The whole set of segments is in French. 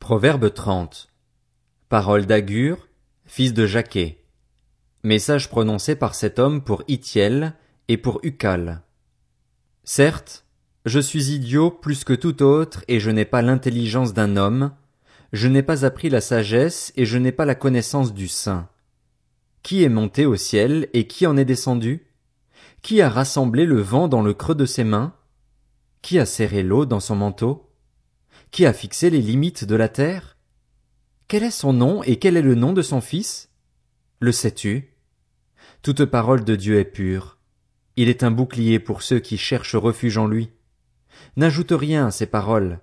Proverbe 30. Parole d'Agur, fils de Jaquet. Message prononcé par cet homme pour Itiel et pour Ucal. Certes, je suis idiot plus que tout autre et je n'ai pas l'intelligence d'un homme, je n'ai pas appris la sagesse et je n'ai pas la connaissance du saint. Qui est monté au ciel et qui en est descendu? Qui a rassemblé le vent dans le creux de ses mains? Qui a serré l'eau dans son manteau? Qui a fixé les limites de la terre? Quel est son nom et quel est le nom de son fils? Le sais-tu? Toute parole de Dieu est pure. Il est un bouclier pour ceux qui cherchent refuge en lui. N'ajoute rien à ces paroles.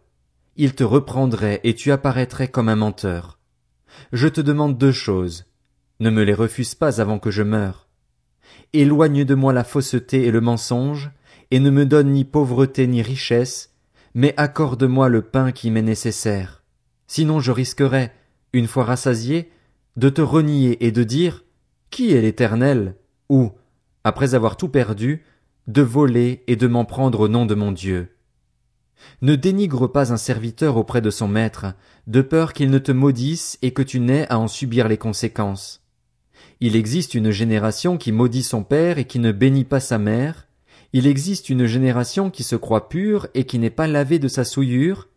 Il te reprendrait et tu apparaîtrais comme un menteur. Je te demande deux choses. Ne me les refuse pas avant que je meure. Éloigne de moi la fausseté et le mensonge, et ne me donne ni pauvreté ni richesse, mais accorde-moi le pain qui m'est nécessaire. Sinon je risquerais, une fois rassasié, de te renier et de dire Qui est l'Éternel? ou, après avoir tout perdu, de voler et de m'en prendre au nom de mon Dieu. Ne dénigre pas un serviteur auprès de son maître, de peur qu'il ne te maudisse et que tu n'aies à en subir les conséquences. Il existe une génération qui maudit son père et qui ne bénit pas sa mère, il existe une génération qui se croit pure et qui n'est pas lavée de sa souillure.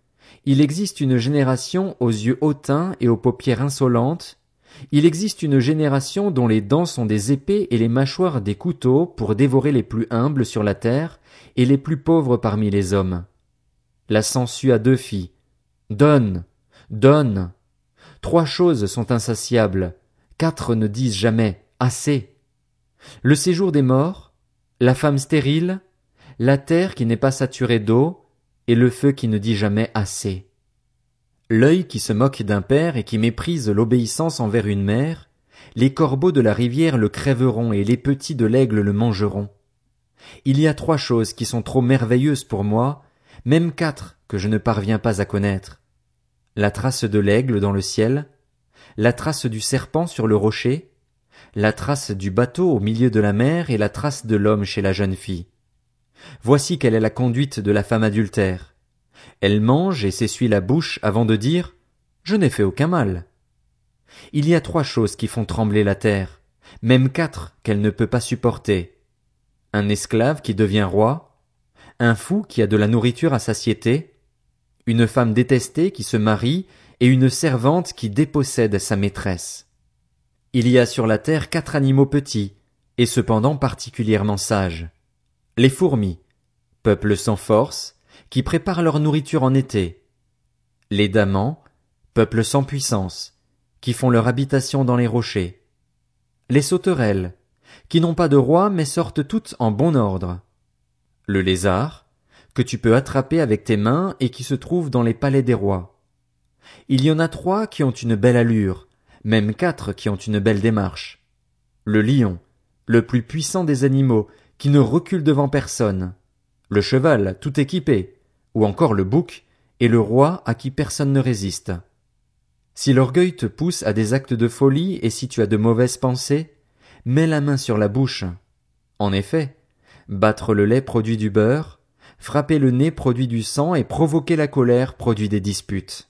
Il existe une génération aux yeux hautains et aux paupières insolentes. Il existe une génération dont les dents sont des épées et les mâchoires des couteaux pour dévorer les plus humbles sur la terre et les plus pauvres parmi les hommes. La sangsue a deux filles. Donne, donne. Trois choses sont insatiables. Quatre ne disent jamais assez. Le séjour des morts, la femme stérile, la terre qui n'est pas saturée d'eau, et le feu qui ne dit jamais assez. L'œil qui se moque d'un père et qui méprise l'obéissance envers une mère, les corbeaux de la rivière le crèveront et les petits de l'aigle le mangeront. Il y a trois choses qui sont trop merveilleuses pour moi, même quatre que je ne parviens pas à connaître. La trace de l'aigle dans le ciel, la trace du serpent sur le rocher, la trace du bateau au milieu de la mer et la trace de l'homme chez la jeune fille. Voici quelle est la conduite de la femme adultère. Elle mange et s'essuie la bouche avant de dire Je n'ai fait aucun mal. Il y a trois choses qui font trembler la terre, même quatre qu'elle ne peut pas supporter. Un esclave qui devient roi, un fou qui a de la nourriture à satiété, une femme détestée qui se marie et une servante qui dépossède sa maîtresse. Il y a sur la terre quatre animaux petits, et cependant particulièrement sages. Les fourmis, peuple sans force, qui préparent leur nourriture en été. Les damans, peuple sans puissance, qui font leur habitation dans les rochers. Les sauterelles, qui n'ont pas de roi mais sortent toutes en bon ordre. Le lézard, que tu peux attraper avec tes mains et qui se trouve dans les palais des rois. Il y en a trois qui ont une belle allure, même quatre qui ont une belle démarche. Le lion, le plus puissant des animaux, qui ne recule devant personne. Le cheval, tout équipé, ou encore le bouc, et le roi à qui personne ne résiste. Si l'orgueil te pousse à des actes de folie et si tu as de mauvaises pensées, mets la main sur la bouche. En effet, battre le lait produit du beurre, frapper le nez produit du sang et provoquer la colère produit des disputes.